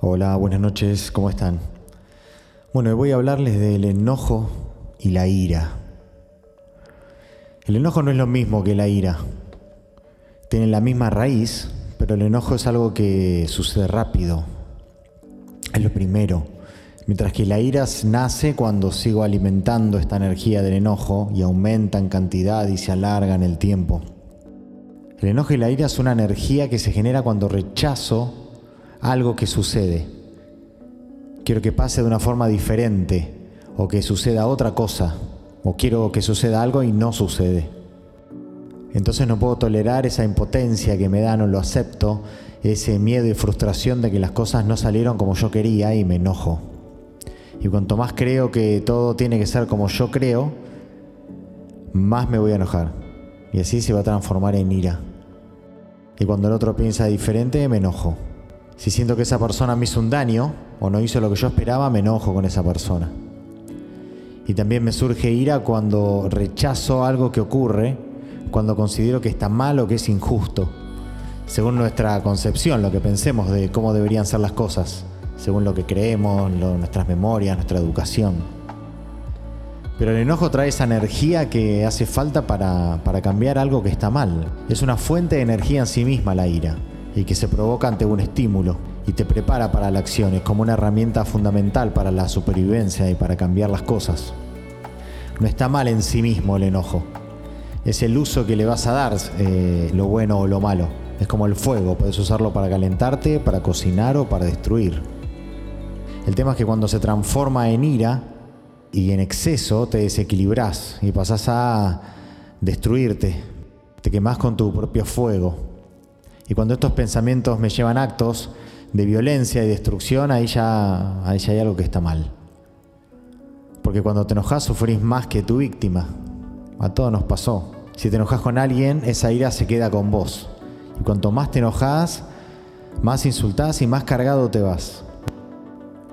Hola, buenas noches, ¿cómo están? Bueno, voy a hablarles del enojo y la ira. El enojo no es lo mismo que la ira. Tienen la misma raíz, pero el enojo es algo que sucede rápido. Es lo primero. Mientras que la ira nace cuando sigo alimentando esta energía del enojo y aumenta en cantidad y se alarga en el tiempo. El enojo y la ira es una energía que se genera cuando rechazo algo que sucede. Quiero que pase de una forma diferente o que suceda otra cosa. O quiero que suceda algo y no sucede. Entonces no puedo tolerar esa impotencia que me da, no lo acepto, ese miedo y frustración de que las cosas no salieron como yo quería y me enojo. Y cuanto más creo que todo tiene que ser como yo creo, más me voy a enojar. Y así se va a transformar en ira. Y cuando el otro piensa diferente, me enojo. Si siento que esa persona me hizo un daño o no hizo lo que yo esperaba, me enojo con esa persona. Y también me surge ira cuando rechazo algo que ocurre, cuando considero que está mal o que es injusto, según nuestra concepción, lo que pensemos de cómo deberían ser las cosas, según lo que creemos, nuestras memorias, nuestra educación. Pero el enojo trae esa energía que hace falta para, cambiar algo que está mal. Es una fuente de energía en sí misma la ira y que se provoca ante un estímulo y te prepara para la acción. Es como una herramienta fundamental para la supervivencia y para cambiar las cosas. No está mal en sí mismo el enojo. Es el uso que le vas a dar, eh, lo bueno o lo malo. Es como el fuego, puedes usarlo para calentarte, para cocinar o para destruir. El tema es que cuando se transforma en ira, y en exceso te desequilibras y pasás a destruirte, te quemás con tu propio fuego. Y cuando estos pensamientos me llevan a actos de violencia y destrucción, ahí ya, ahí ya hay algo que está mal. Porque cuando te enojas sufrís más que tu víctima. A todos nos pasó. Si te enojas con alguien, esa ira se queda con vos. Y cuanto más te enojas, más insultás y más cargado te vas.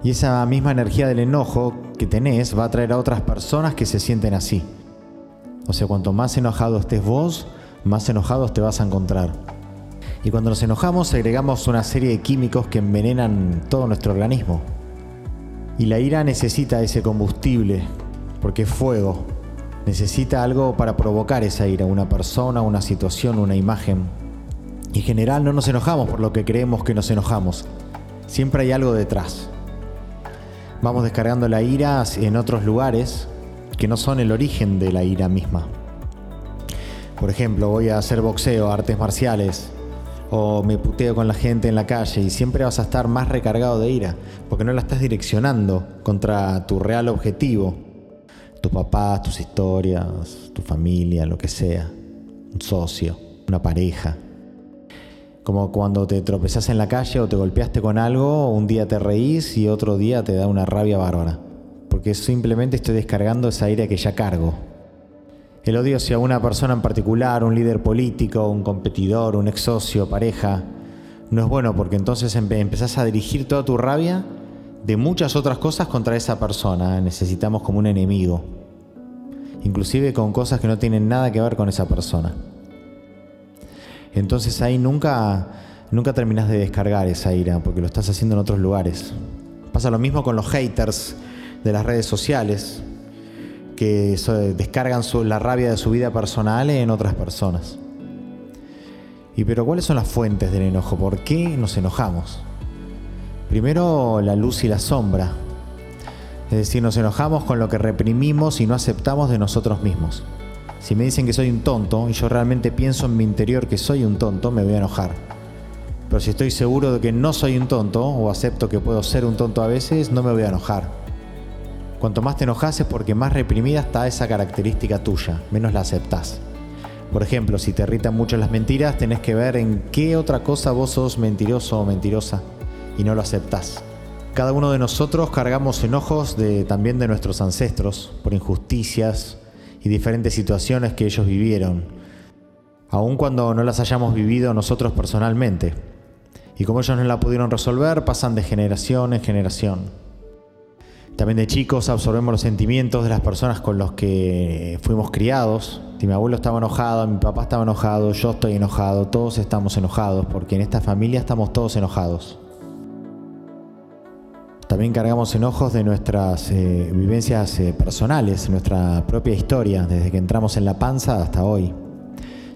Y esa misma energía del enojo que tenés va a traer a otras personas que se sienten así. O sea, cuanto más enojado estés vos, más enojados te vas a encontrar. Y cuando nos enojamos agregamos una serie de químicos que envenenan todo nuestro organismo. Y la ira necesita ese combustible, porque es fuego. Necesita algo para provocar esa ira, una persona, una situación, una imagen. Y en general no nos enojamos por lo que creemos que nos enojamos. Siempre hay algo detrás vamos descargando la ira en otros lugares que no son el origen de la ira misma. Por ejemplo, voy a hacer boxeo, artes marciales, o me puteo con la gente en la calle y siempre vas a estar más recargado de ira, porque no la estás direccionando contra tu real objetivo, tus papás, tus historias, tu familia, lo que sea, un socio, una pareja. Como cuando te tropezás en la calle o te golpeaste con algo, un día te reís y otro día te da una rabia bárbara. Porque simplemente estoy descargando esa ira que ya cargo. El odio hacia una persona en particular, un líder político, un competidor, un ex socio, pareja, no es bueno porque entonces empezás a dirigir toda tu rabia de muchas otras cosas contra esa persona. Necesitamos como un enemigo. Inclusive con cosas que no tienen nada que ver con esa persona. Entonces ahí nunca, nunca terminas de descargar esa ira porque lo estás haciendo en otros lugares. Pasa lo mismo con los haters de las redes sociales que descargan la rabia de su vida personal en otras personas. Y pero ¿cuáles son las fuentes del enojo? ¿Por qué nos enojamos? Primero la luz y la sombra. Es decir, nos enojamos con lo que reprimimos y no aceptamos de nosotros mismos. Si me dicen que soy un tonto y yo realmente pienso en mi interior que soy un tonto, me voy a enojar. Pero si estoy seguro de que no soy un tonto o acepto que puedo ser un tonto a veces, no me voy a enojar. Cuanto más te enojas es porque más reprimida está esa característica tuya, menos la aceptás. Por ejemplo, si te irritan mucho las mentiras, tenés que ver en qué otra cosa vos sos mentiroso o mentirosa y no lo aceptás. Cada uno de nosotros cargamos enojos de, también de nuestros ancestros por injusticias, y diferentes situaciones que ellos vivieron, aun cuando no las hayamos vivido nosotros personalmente. Y como ellos no la pudieron resolver, pasan de generación en generación. También de chicos absorbemos los sentimientos de las personas con los que fuimos criados. Si mi abuelo estaba enojado, mi papá estaba enojado, yo estoy enojado, todos estamos enojados, porque en esta familia estamos todos enojados. también cargamos enojos de nuestras eh, vivencias eh, personales, nuestra propia historia, desde que entramos en la panza hasta hoy.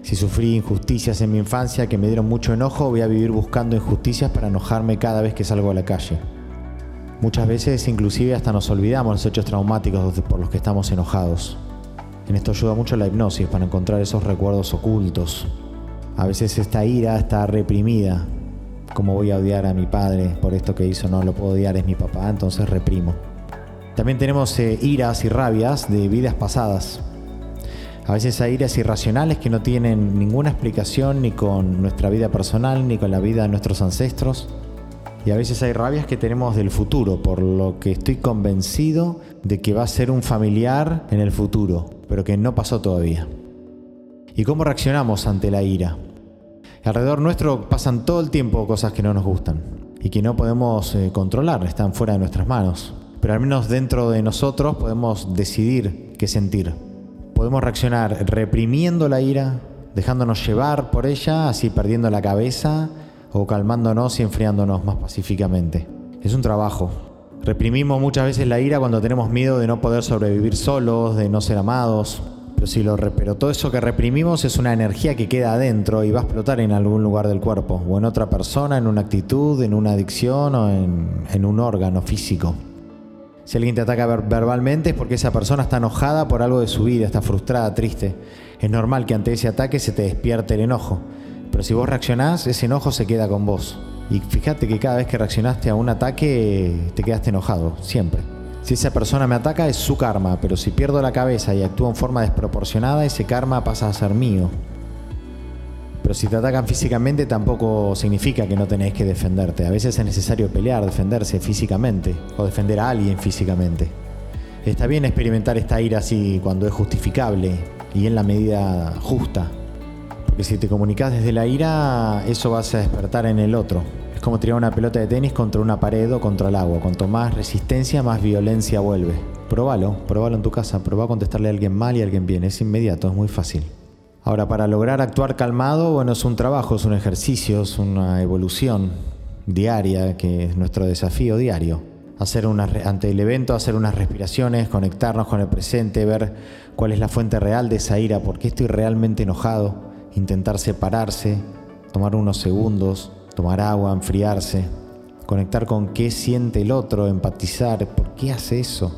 Si sufrí injusticias en mi infancia que me dieron mucho enojo, voy a vivir buscando injusticias para enojarme cada vez que salgo a la calle. Muchas veces inclusive hasta nos olvidamos los hechos traumáticos por los que estamos enojados. En esto ayuda mucho la hipnosis para encontrar esos recuerdos ocultos. A veces esta ira está reprimida. Como voy a odiar a mi padre por esto que hizo? No lo puedo odiar, es mi papá, entonces reprimo. También tenemos eh, iras y rabias de vidas pasadas. A veces hay iras irracionales que no tienen ninguna explicación ni con nuestra vida personal ni con la vida de nuestros ancestros. Y a veces hay rabias que tenemos del futuro, por lo que estoy convencido de que va a ser un familiar en el futuro, pero que no pasó todavía. ¿Y cómo reaccionamos ante la ira? Alrededor nuestro pasan todo el tiempo cosas que no nos gustan y que no podemos eh, controlar, están fuera de nuestras manos. Pero al menos dentro de nosotros podemos decidir qué sentir. Podemos reaccionar reprimiendo la ira, dejándonos llevar por ella, así perdiendo la cabeza o calmándonos y enfriándonos más pacíficamente. Es un trabajo. Reprimimos muchas veces la ira cuando tenemos miedo de no poder sobrevivir solos, de no ser amados. Pero, si lo, pero todo eso que reprimimos es una energía que queda adentro y va a explotar en algún lugar del cuerpo, o en otra persona, en una actitud, en una adicción o en, en un órgano físico. Si alguien te ataca verbalmente es porque esa persona está enojada por algo de su vida, está frustrada, triste. Es normal que ante ese ataque se te despierte el enojo. Pero si vos reaccionás, ese enojo se queda con vos. Y fíjate que cada vez que reaccionaste a un ataque, te quedaste enojado, siempre. Si esa persona me ataca es su karma, pero si pierdo la cabeza y actúo en forma desproporcionada, ese karma pasa a ser mío. Pero si te atacan físicamente tampoco significa que no tenés que defenderte. A veces es necesario pelear, defenderse físicamente o defender a alguien físicamente. Está bien experimentar esta ira así cuando es justificable y en la medida justa si te comunicas desde la ira, eso vas a despertar en el otro. Es como tirar una pelota de tenis contra una pared o contra el agua. Cuanto más resistencia, más violencia vuelve. Probalo, probalo en tu casa, probá a contestarle a alguien mal y a alguien bien. Es inmediato, es muy fácil. Ahora, para lograr actuar calmado, bueno, es un trabajo, es un ejercicio, es una evolución diaria, que es nuestro desafío diario. Hacer una, ante el evento, hacer unas respiraciones, conectarnos con el presente, ver cuál es la fuente real de esa ira, por qué estoy realmente enojado, intentar separarse, tomar unos segundos, tomar agua, enfriarse, conectar con qué siente el otro, empatizar, por qué hace eso,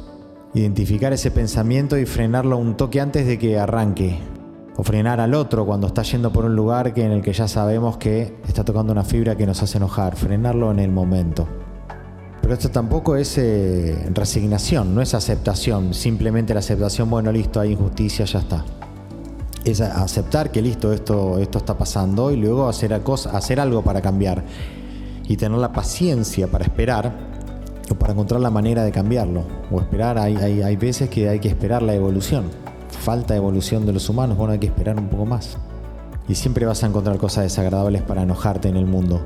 identificar ese pensamiento y frenarlo un toque antes de que arranque, o frenar al otro cuando está yendo por un lugar que en el que ya sabemos que está tocando una fibra que nos hace enojar, frenarlo en el momento. Pero esto tampoco es eh, resignación, no es aceptación, simplemente la aceptación, bueno, listo, hay injusticia, ya está es aceptar que listo, esto, esto está pasando y luego hacer, hacer algo para cambiar. Y tener la paciencia para esperar o para encontrar la manera de cambiarlo. O esperar, hay, hay, veces que hay que esperar la evolución. Falta evolución de los humanos, bueno, hay que esperar un poco más. Y siempre vas a encontrar cosas desagradables para enojarte en el mundo.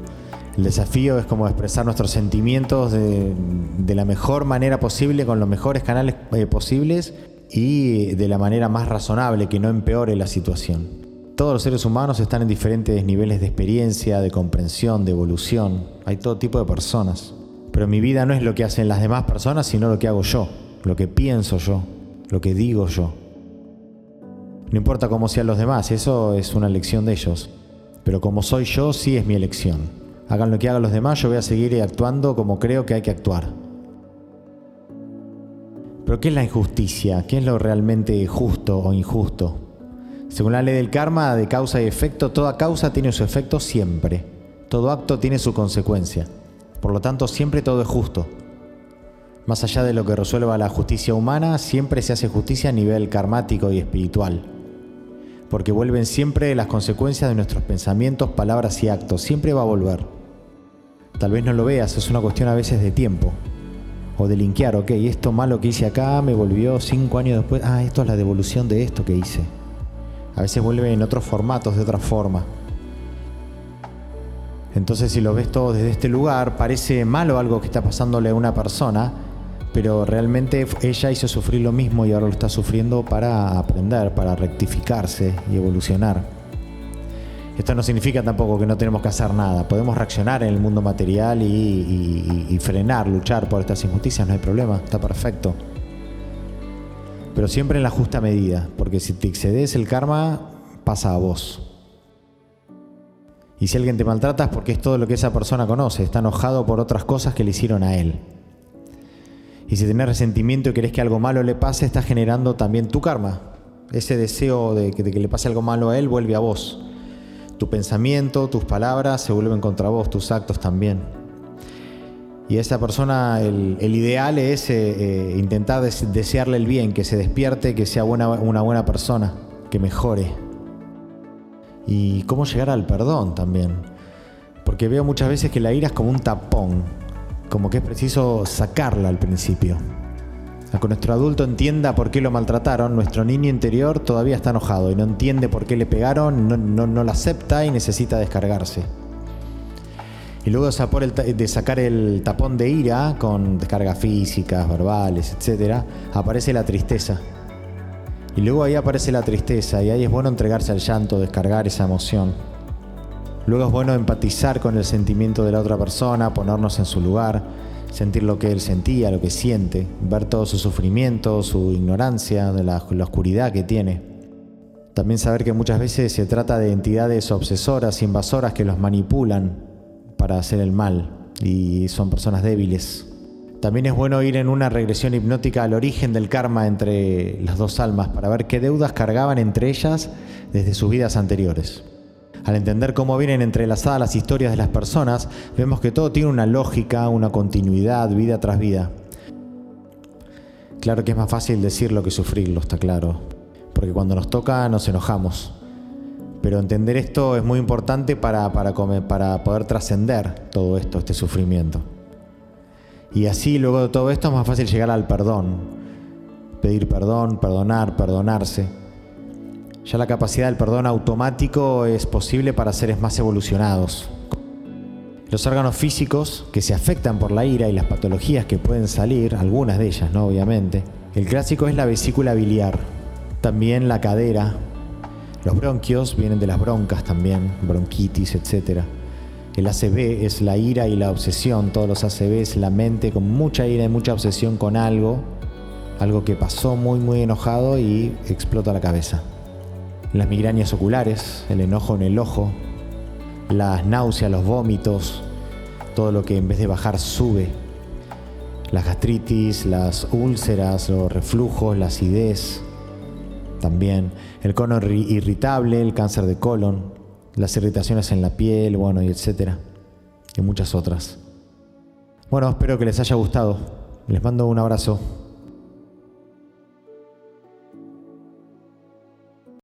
El desafío es como expresar nuestros sentimientos de, de la mejor manera posible, con los mejores canales eh, posibles y de la manera más razonable, que no empeore la situación. Todos los seres humanos están en diferentes niveles de experiencia, de comprensión, de evolución. Hay todo tipo de personas. Pero mi vida no es lo que hacen las demás personas, sino lo que hago yo, lo que pienso yo, lo que digo yo. No importa cómo sean los demás, eso es una elección de ellos. Pero como soy yo, sí es mi elección. Hagan lo que hagan los demás, yo voy a seguir actuando como creo que hay que actuar. Pero ¿qué es la injusticia? ¿Qué es lo realmente justo o injusto? Según la ley del karma, de causa y efecto, toda causa tiene su efecto siempre. Todo acto tiene su consecuencia. Por lo tanto, siempre todo es justo. Más allá de lo que resuelva la justicia humana, siempre se hace justicia a nivel karmático y espiritual. Porque vuelven siempre las consecuencias de nuestros pensamientos, palabras y actos. Siempre va a volver. Tal vez no lo veas, es una cuestión a veces de tiempo o de linkear, ok, esto malo que hice acá me volvió cinco años después, ah, esto es la devolución de esto que hice. A veces vuelve en otros formatos, de otra forma. Entonces si lo ves todo desde este lugar, parece malo algo que está pasándole a una persona, pero realmente ella hizo sufrir lo mismo y ahora lo está sufriendo para aprender, para rectificarse y evolucionar. Esto no significa tampoco que no tenemos que hacer nada. Podemos reaccionar en el mundo material y, frenar, luchar por estas injusticias, no hay problema, está perfecto. Pero siempre en la justa medida, porque si te excedes el karma, pasa a vos. Y si alguien te maltrata es porque es todo lo que esa persona conoce, está enojado por otras cosas que le hicieron a él. Y si tenés resentimiento y querés que algo malo le pase, estás generando también tu karma. Ese deseo de que, de que le pase algo malo a él vuelve a vos. Tu pensamiento, tus palabras se vuelven contra vos, tus actos también. Y esa persona el, ideal es eh, eh, intentar desearle el bien, que se despierte, que sea una buena persona, que mejore. Y cómo llegar al perdón también. Porque veo muchas veces que la ira es como un tapón, como que es preciso sacarla al principio. A nuestro adulto entienda por qué lo maltrataron, nuestro niño interior todavía está enojado y no entiende por qué le pegaron, no, no, no lo acepta y necesita descargarse. Y luego de sacar el tapón de ira con descargas físicas, verbales, etc., aparece la tristeza. Y luego ahí aparece la tristeza y ahí es bueno entregarse al llanto, descargar esa emoción. Luego es bueno empatizar con el sentimiento de la otra persona, ponernos en su lugar sentir lo que él sentía, lo que siente, ver todo su sufrimiento, su ignorancia, de la, oscuridad que tiene. También saber que muchas veces se trata de entidades obsesoras, invasoras que los manipulan para hacer el mal y son personas débiles. También es bueno ir en una regresión hipnótica al origen del karma entre las dos almas para ver qué deudas cargaban entre ellas desde sus vidas anteriores. Al entender cómo vienen entrelazadas las historias de las personas, vemos que todo tiene una lógica, una continuidad, vida tras vida. Claro que es más fácil decirlo que sufrirlo, está claro. Porque cuando nos toca nos enojamos. Pero entender esto es muy importante para, para, poder trascender todo esto, este sufrimiento. Y así luego de todo esto es más fácil llegar al perdón. Pedir perdón, perdonar, perdonarse. Ya la capacidad del perdón automático es posible para seres más evolucionados. Los órganos físicos que se afectan por la ira y las patologías que pueden salir, algunas de ellas, ¿no? Obviamente. El clásico es la vesícula biliar, también la cadera. Los bronquios vienen de las broncas también, bronquitis, etc. El ACV es la ira y la obsesión. Todos los ACV es la mente con mucha ira y mucha obsesión con algo, algo que pasó muy, muy enojado y explota la cabeza las migrañas oculares, el enojo en el ojo, las náuseas, los vómitos, todo lo que en vez de bajar sube, las gastritis, las úlceras, los reflujos, la acidez, también el cono irritable, el cáncer de colon, las irritaciones en la piel, bueno, y etcétera, y muchas otras. Bueno, espero que les haya gustado. Les mando un abrazo.